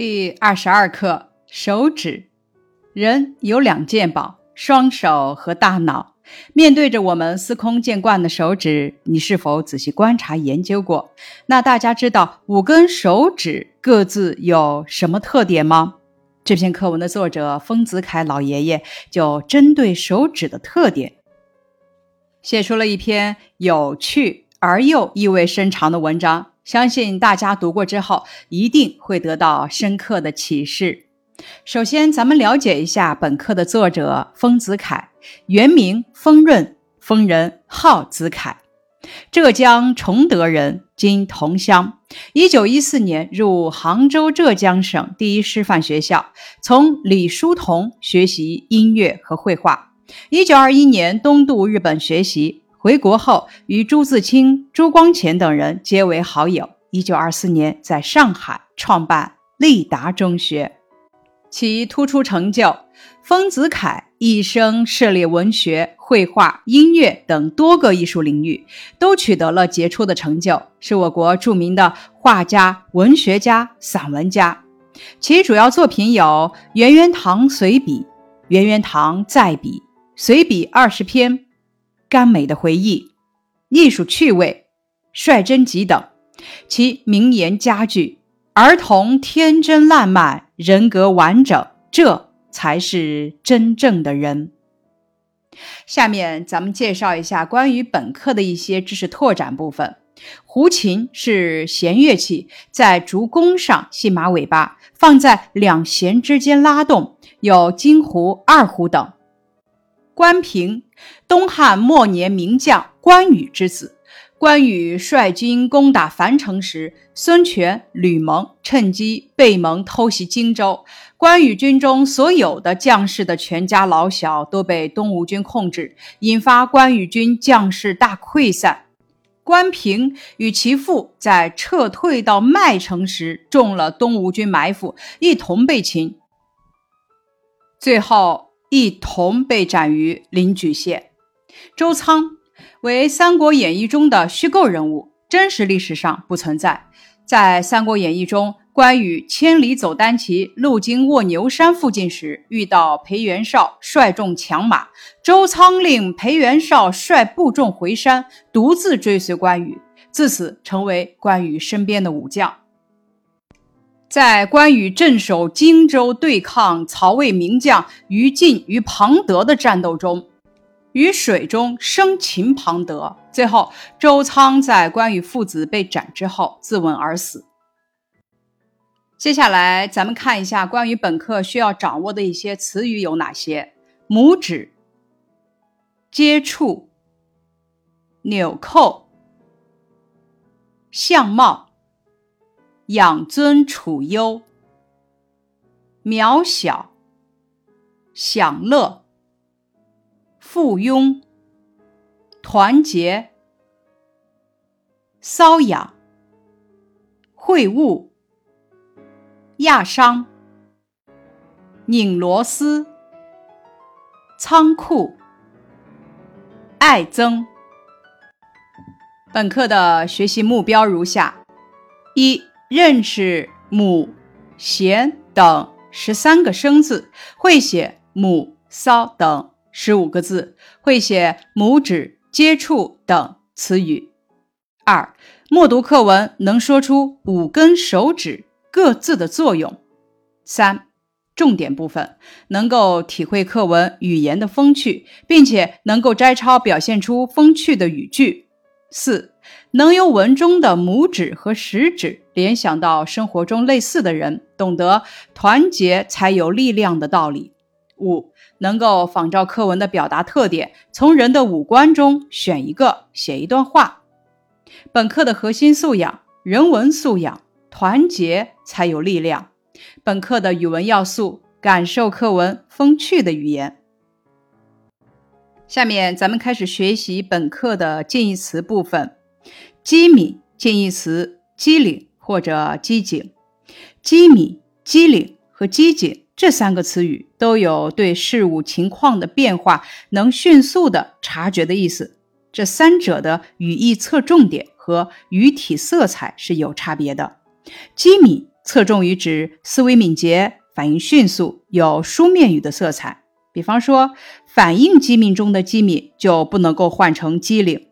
第二十二课：手指。人有两件宝，双手和大脑。面对着我们司空见惯的手指，你是否仔细观察研究过？那大家知道五根手指各自有什么特点吗？这篇课文的作者丰子恺老爷爷就针对手指的特点，写出了一篇有趣而又意味深长的文章。相信大家读过之后，一定会得到深刻的启示。首先，咱们了解一下本课的作者丰子恺，原名丰润，丰人，号子恺，浙江崇德人，今桐乡。一九一四年入杭州浙江省第一师范学校，从李叔同学习音乐和绘画。一九二一年东渡日本学习。回国后，与朱自清、朱光潜等人结为好友。一九二四年，在上海创办立达中学。其突出成就，丰子恺一生涉猎文学、绘画、音乐等多个艺术领域，都取得了杰出的成就，是我国著名的画家、文学家、散文家。其主要作品有《圆圆堂随笔》《圆圆堂再笔》《随笔二十篇》。甘美的回忆、艺术趣味、率真集等，其名言佳句：“儿童天真烂漫，人格完整，这才是真正的人。”下面咱们介绍一下关于本课的一些知识拓展部分。胡琴是弦乐器，在竹弓上系马尾巴，放在两弦之间拉动，有金胡、二胡等。关平，东汉末年名将关羽之子。关羽率军攻打樊城时，孙权、吕蒙趁机背蒙偷袭荆州。关羽军中所有的将士的全家老小都被东吴军控制，引发关羽军将士大溃散。关平与其父在撤退到麦城时中了东吴军埋伏，一同被擒。最后。一同被斩于临沮县。周仓为《三国演义》中的虚构人物，真实历史上不存在。在《三国演义》中，关羽千里走单骑，路经卧牛山附近时，遇到裴元绍率众抢马，周仓令裴元绍率部众回山，独自追随关羽，自此成为关羽身边的武将。在关羽镇守荆州对抗曹魏名将于禁与庞德的战斗中，于水中生擒庞德，最后周仓在关羽父子被斩之后自刎而死。接下来，咱们看一下关于本课需要掌握的一些词语有哪些：拇指、接触、纽扣、相貌。养尊处优，渺小，享乐，附庸，团结，瘙痒，会晤，压伤，拧螺丝，仓库，爱憎。本课的学习目标如下：一。认识母、弦等十三个生字，会写母、骚等十五个字，会写拇指、接触等词语。二、默读课文能说出五根手指各自的作用。三、重点部分能够体会课文语言的风趣，并且能够摘抄表现出风趣的语句。四。能由文中的拇指和食指联想到生活中类似的人，懂得团结才有力量的道理。五，能够仿照课文的表达特点，从人的五官中选一个写一段话。本课的核心素养：人文素养，团结才有力量。本课的语文要素：感受课文风趣的语言。下面咱们开始学习本课的近义词部分。机敏近义词：机灵或者机警。机敏、机灵和机警这三个词语都有对事物情况的变化能迅速的察觉的意思。这三者的语义侧重点和语体色彩是有差别的。机敏侧重于指思维敏捷、反应迅速，有书面语的色彩。比方说，反应机敏中的机敏就不能够换成机灵，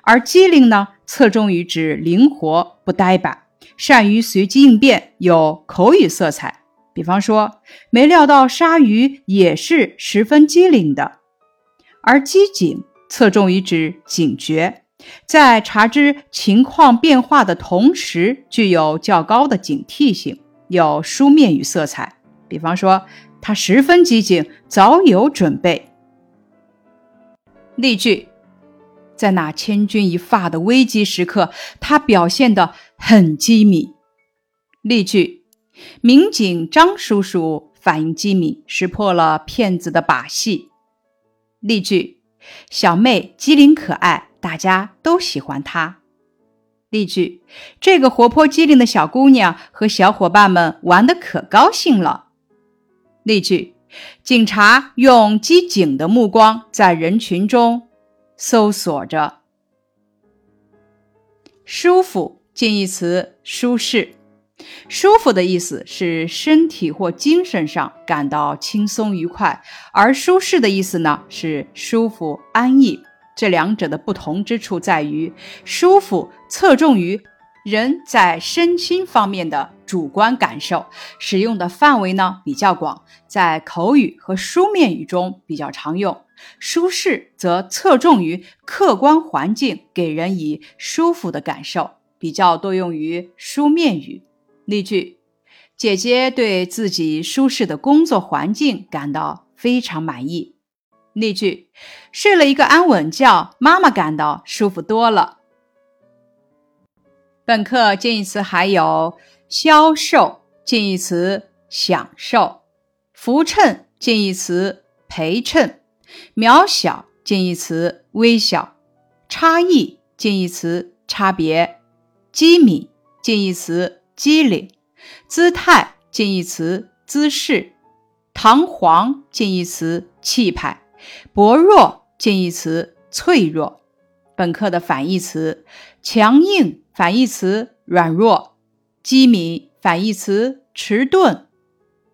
而机灵呢，侧重于指灵活不呆板，善于随机应变，有口语色彩。比方说，没料到鲨鱼也是十分机灵的。而机警侧重于指警觉，在察知情况变化的同时，具有较高的警惕性，有书面语色彩。比方说，他十分机警，早有准备。例句：在那千钧一发的危机时刻，他表现得很机敏。例句。民警张叔叔反应机敏，识破了骗子的把戏。例句：小妹机灵可爱，大家都喜欢她。例句：这个活泼机灵的小姑娘和小伙伴们玩得可高兴了。例句：警察用机警的目光在人群中搜索着。舒服，近义词：舒适。舒服的意思是身体或精神上感到轻松愉快，而舒适的意思呢是舒服安逸。这两者的不同之处在于，舒服侧重于人在身心方面的主观感受，使用的范围呢比较广，在口语和书面语中比较常用；舒适则侧重于客观环境，给人以舒服的感受，比较多用于书面语。例句：姐姐对自己舒适的工作环境感到非常满意。例句：睡了一个安稳觉，妈妈感到舒服多了。本课近义词还有消瘦近义词享受，浮衬近义词陪衬，渺小近义词微小，差异近义词差别，机敏近义词。机灵，姿态近义词姿势，堂皇近义词气派，薄弱近义词脆弱。本课的反义词：强硬反义词软弱，机敏反义词迟钝，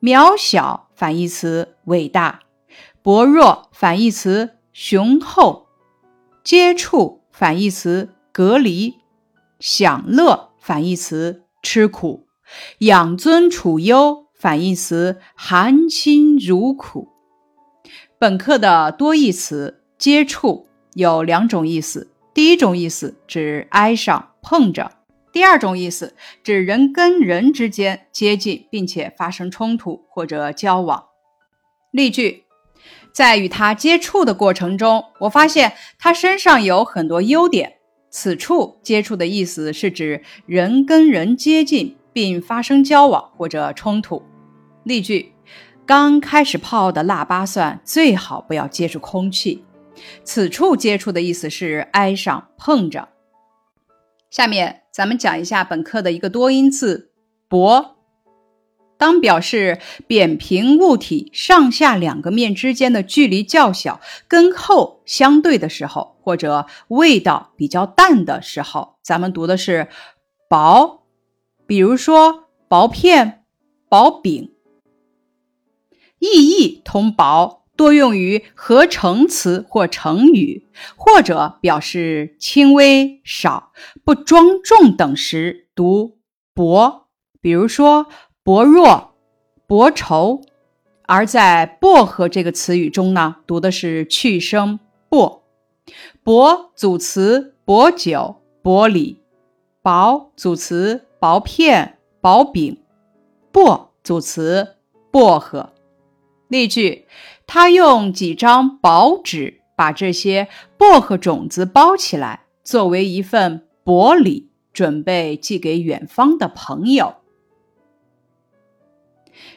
渺小反义词伟大，薄弱反义词雄厚，接触反义词隔离，享乐反义词。吃苦，养尊处优反义词含辛茹苦。本课的多义词接触有两种意思，第一种意思指挨上碰着，第二种意思指人跟人之间接近并且发生冲突或者交往。例句：在与他接触的过程中，我发现他身上有很多优点。此处接触的意思是指人跟人接近并发生交往或者冲突。例句：刚开始泡的腊八蒜最好不要接触空气。此处接触的意思是挨上碰着。下面咱们讲一下本课的一个多音字“薄”。当表示扁平物体上下两个面之间的距离较小，跟厚相对的时候，或者味道比较淡的时候，咱们读的是薄。比如说薄片、薄饼。意义同薄多用于合成词或成语，或者表示轻微、少、不庄重等时读薄。比如说。薄弱、薄稠，而在薄荷这个词语中呢，读的是去声薄。薄组词薄酒、薄礼；薄组词薄片、薄饼；薄组词薄荷。例句：他用几张薄纸把这些薄荷种子包起来，作为一份薄礼，准备寄给远方的朋友。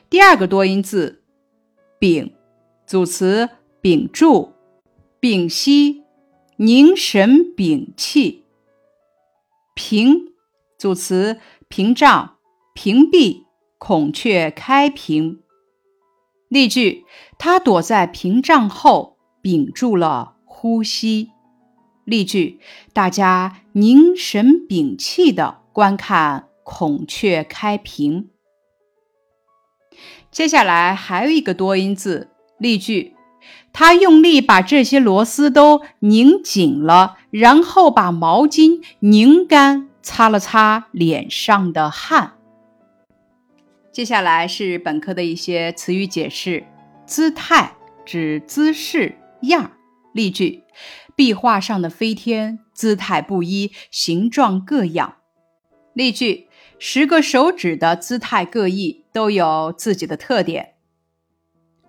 第二个多音字“屏”，组词屏住、屏息、凝神屏气；“屏”组词屏障、屏蔽、孔雀开屏。例句：他躲在屏障后，屏住了呼吸。例句：大家凝神屏气的观看孔雀开屏。接下来还有一个多音字例句，他用力把这些螺丝都拧紧了，然后把毛巾拧干，擦了擦脸上的汗。接下来是本课的一些词语解释：姿态指姿势样例句，壁画上的飞天姿态不一，形状各样。例句，十个手指的姿态各异，都有自己的特点。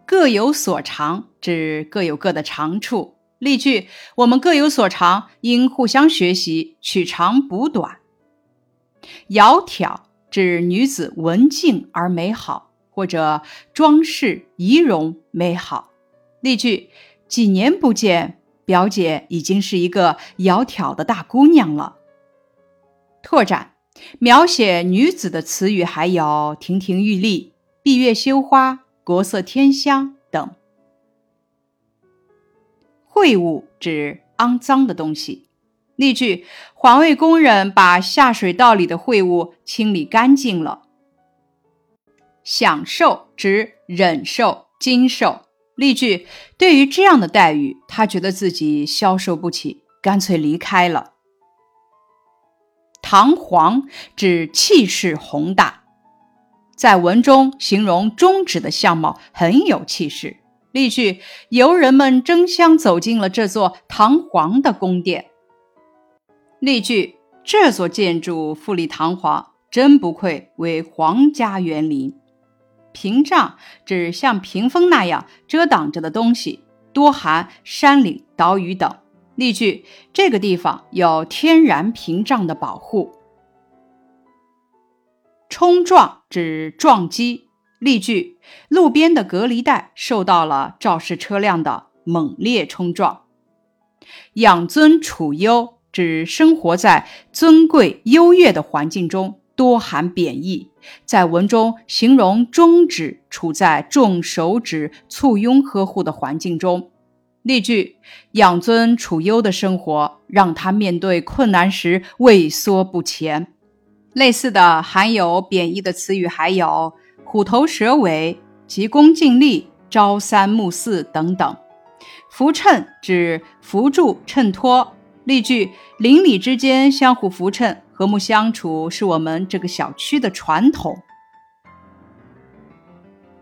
各有所长指各有各的长处。例句，我们各有所长，应互相学习，取长补短。窈窕。指女子文静而美好，或者装饰仪容美好。例句：几年不见，表姐已经是一个窈窕的大姑娘了。拓展描写女子的词语还有亭亭玉立、闭月羞花、国色天香等。秽物指肮脏的东西。例句：环卫工人把下水道里的秽物清理干净了。享受指忍受、经受。例句：对于这样的待遇，他觉得自己消受不起，干脆离开了。堂皇指气势宏大，在文中形容中指的相貌很有气势。例句：游人们争相走进了这座堂皇的宫殿。例句：这座建筑富丽堂皇，真不愧为皇家园林。屏障指像屏风那样遮挡着的东西，多含山岭、岛屿等。例句：这个地方有天然屏障的保护。冲撞指撞击。例句：路边的隔离带受到了肇事车辆的猛烈冲撞。养尊处优。指生活在尊贵优越的环境中，多含贬义。在文中形容中指处在众手指簇拥呵护的环境中。例句：养尊处优的生活让他面对困难时畏缩不前。类似的含有贬义的词语还有虎头蛇尾、急功近利、朝三暮四等等。扶衬指扶助、衬托。例句：邻里之间相互扶衬、和睦相处，是我们这个小区的传统。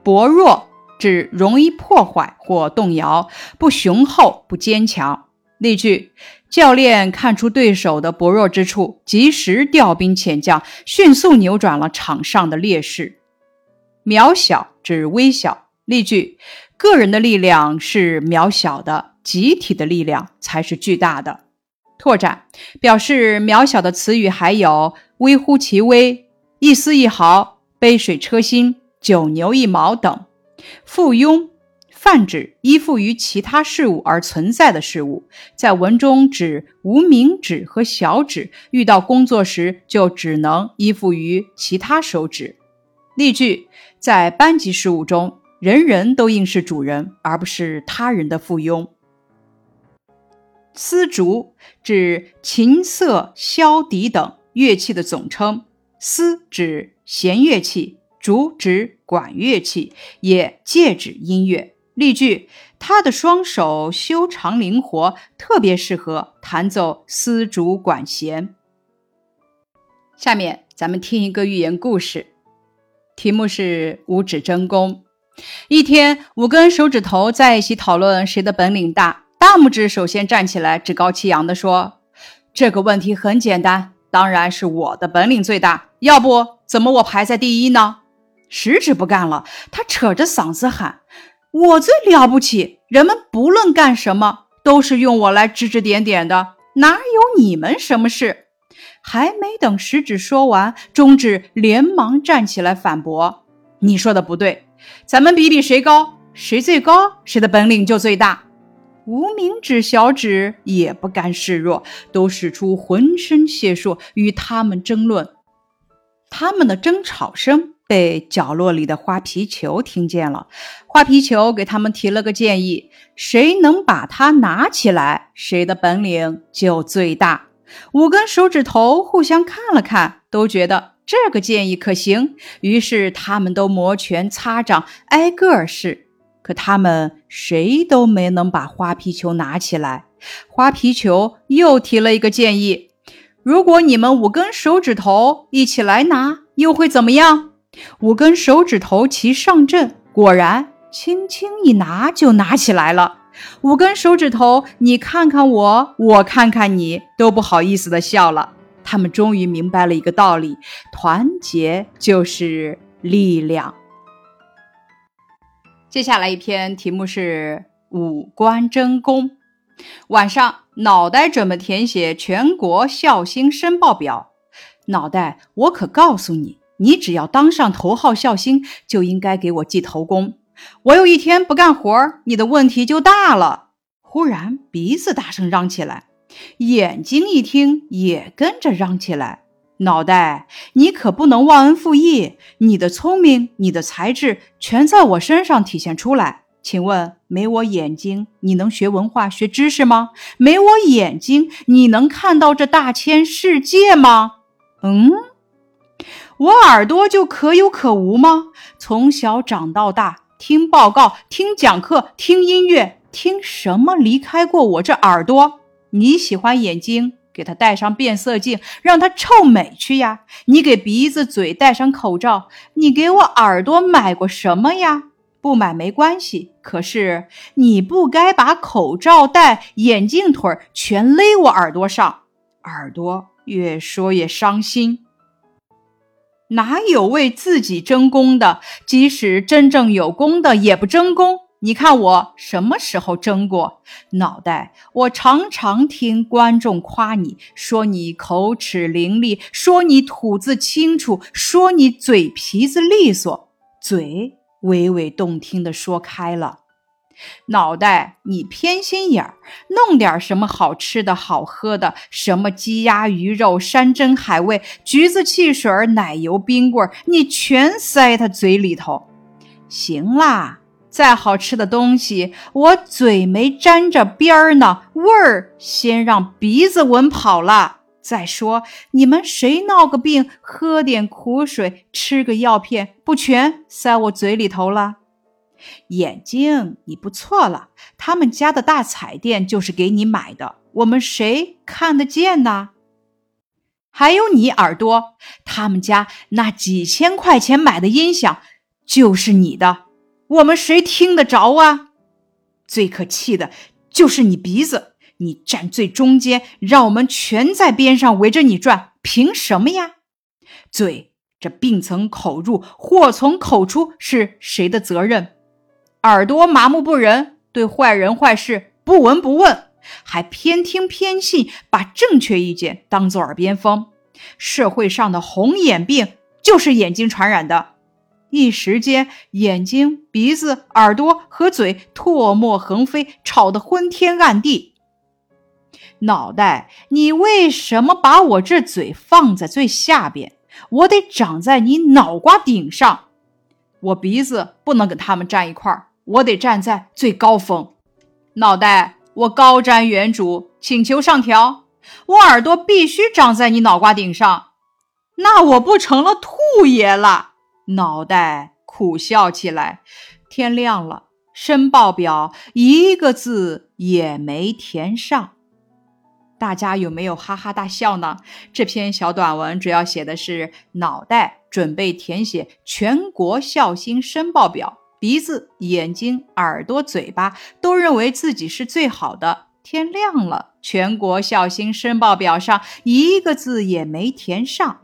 薄弱指容易破坏或动摇，不雄厚、不坚强。例句：教练看出对手的薄弱之处，及时调兵遣将，迅速扭转了场上的劣势。渺小指微小。例句：个人的力量是渺小的，集体的力量才是巨大的。拓展表示渺小的词语还有微乎其微、一丝一毫、杯水车薪、九牛一毛等。附庸泛指依附于其他事物而存在的事物，在文中指无名指和小指遇到工作时就只能依附于其他手指。例句：在班级事务中，人人都应是主人，而不是他人的附庸。丝竹指琴瑟、箫笛等乐器的总称，丝指弦乐器，竹指管乐器，也借指音乐。例句：他的双手修长灵活，特别适合弹奏丝竹管弦。下面咱们听一个寓言故事，题目是五指争功。一天，五根手指头在一起讨论谁的本领大。大拇指首先站起来，趾高气扬地说：“这个问题很简单，当然是我的本领最大。要不怎么我排在第一呢？”食指不干了，他扯着嗓子喊：“我最了不起！人们不论干什么，都是用我来指指点点的，哪有你们什么事？”还没等食指说完，中指连忙站起来反驳：“你说的不对，咱们比比谁高，谁最高，谁的本领就最大。”无名指、小指也不甘示弱，都使出浑身解数与他们争论。他们的争吵声被角落里的花皮球听见了。花皮球给他们提了个建议：谁能把它拿起来，谁的本领就最大。五根手指头互相看了看，都觉得这个建议可行。于是他们都摩拳擦掌，挨个试。可他们谁都没能把花皮球拿起来。花皮球又提了一个建议：如果你们五根手指头一起来拿，又会怎么样？五根手指头齐上阵，果然轻轻一拿就拿起来了。五根手指头，你看看我，我看看你，都不好意思的笑了。他们终于明白了一个道理：团结就是力量。接下来一篇题目是五官争功。晚上，脑袋准备填写全国孝心申报表。脑袋，我可告诉你，你只要当上头号孝心，就应该给我记头功。我有一天不干活，你的问题就大了。忽然，鼻子大声嚷起来，眼睛一听也跟着嚷起来。脑袋，你可不能忘恩负义，你的聪明，你的才智，全在我身上体现出来。请问，没我眼睛，你能学文化、学知识吗？没我眼睛，你能看到这大千世界吗？嗯，我耳朵就可有可无吗？从小长到大。听报告，听讲课，听音乐，听什么离开过我这耳朵？你喜欢眼睛，给它戴上变色镜，让它臭美去呀！你给鼻子、嘴戴上口罩，你给我耳朵买过什么呀？不买没关系，可是你不该把口罩戴、眼镜腿全勒我耳朵上。耳朵越说越伤心。哪有为自己争功的？即使真正有功的，也不争功。你看我什么时候争过？脑袋，我常常听观众夸你，说你口齿伶俐，说你吐字清楚，说你嘴皮子利索，嘴娓娓动听的说开了。脑袋，你偏心眼儿，弄点什么好吃的好喝的，什么鸡鸭鱼肉、山珍海味、橘子汽水、奶油冰棍，你全塞他嘴里头。行啦，再好吃的东西，我嘴没沾着边儿呢，味儿先让鼻子闻跑了。再说，你们谁闹个病，喝点苦水，吃个药片，不全塞我嘴里头了？眼睛，你不错了。他们家的大彩电就是给你买的，我们谁看得见呢？还有你耳朵，他们家那几千块钱买的音响就是你的，我们谁听得着啊？最可气的就是你鼻子，你站最中间，让我们全在边上围着你转，凭什么呀？嘴，这病从口入，祸从口出，是谁的责任？耳朵麻木不仁，对坏人坏事不闻不问，还偏听偏信，把正确意见当做耳边风。社会上的红眼病就是眼睛传染的，一时间眼睛、鼻子、耳朵和嘴唾沫横飞，吵得昏天暗地。脑袋，你为什么把我这嘴放在最下边？我得长在你脑瓜顶上，我鼻子不能跟他们站一块儿。我得站在最高峰，脑袋我高瞻远瞩，请求上调。我耳朵必须长在你脑瓜顶上，那我不成了兔爷了？脑袋苦笑起来。天亮了，申报表一个字也没填上，大家有没有哈哈大笑呢？这篇小短文主要写的是脑袋准备填写全国孝心申报表。鼻子、眼睛、耳朵、嘴巴都认为自己是最好的。天亮了，全国孝心申报表上一个字也没填上。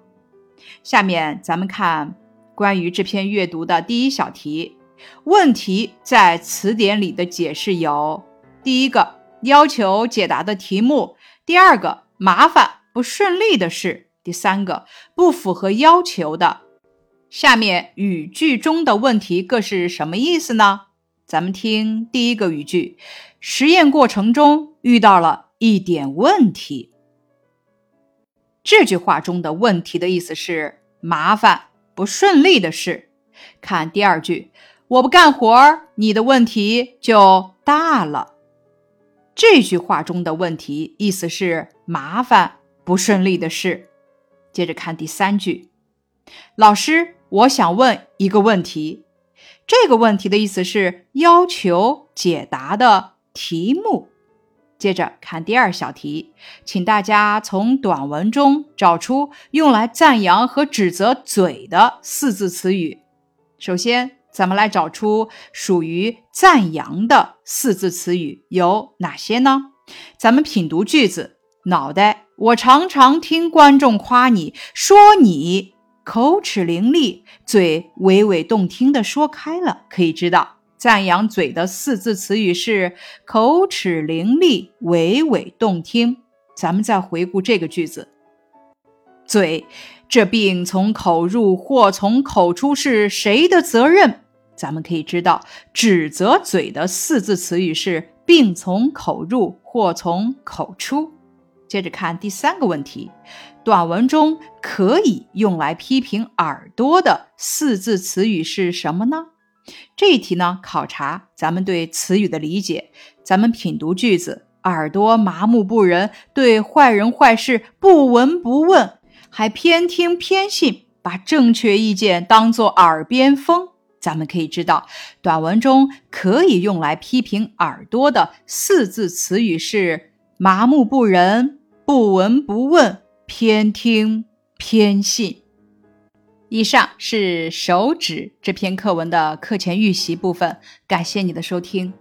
下面咱们看关于这篇阅读的第一小题，问题在词典里的解释有：第一个，要求解答的题目；第二个，麻烦不顺利的事；第三个，不符合要求的。下面语句中的问题各是什么意思呢？咱们听第一个语句：实验过程中遇到了一点问题。这句话中的问题的意思是麻烦不顺利的事。看第二句：我不干活，你的问题就大了。这句话中的问题意思是麻烦不顺利的事。接着看第三句。老师，我想问一个问题。这个问题的意思是要求解答的题目。接着看第二小题，请大家从短文中找出用来赞扬和指责嘴的四字词语。首先，咱们来找出属于赞扬的四字词语有哪些呢？咱们品读句子。脑袋，我常常听观众夸你说你口齿伶俐，嘴娓娓动听的说开了。可以知道。赞扬嘴的四字词语是口齿伶俐、娓娓动听。咱们再回顾这个句子：嘴这病从口入或从口出是谁的责任？咱们可以知道，指责嘴的四字词语是病从口入或从口出。接着看第三个问题，短文中可以用来批评耳朵的四字词语是什么呢？这一题呢，考察咱们对词语的理解。咱们品读句子：耳朵麻木不仁，对坏人坏事不闻不问，还偏听偏信，把正确意见当作耳边风。咱们可以知道，短文中可以用来批评耳朵的四字词语是麻木不仁、不闻不问、偏听偏信。以上是手指这篇课文的课前预习部分，感谢你的收听。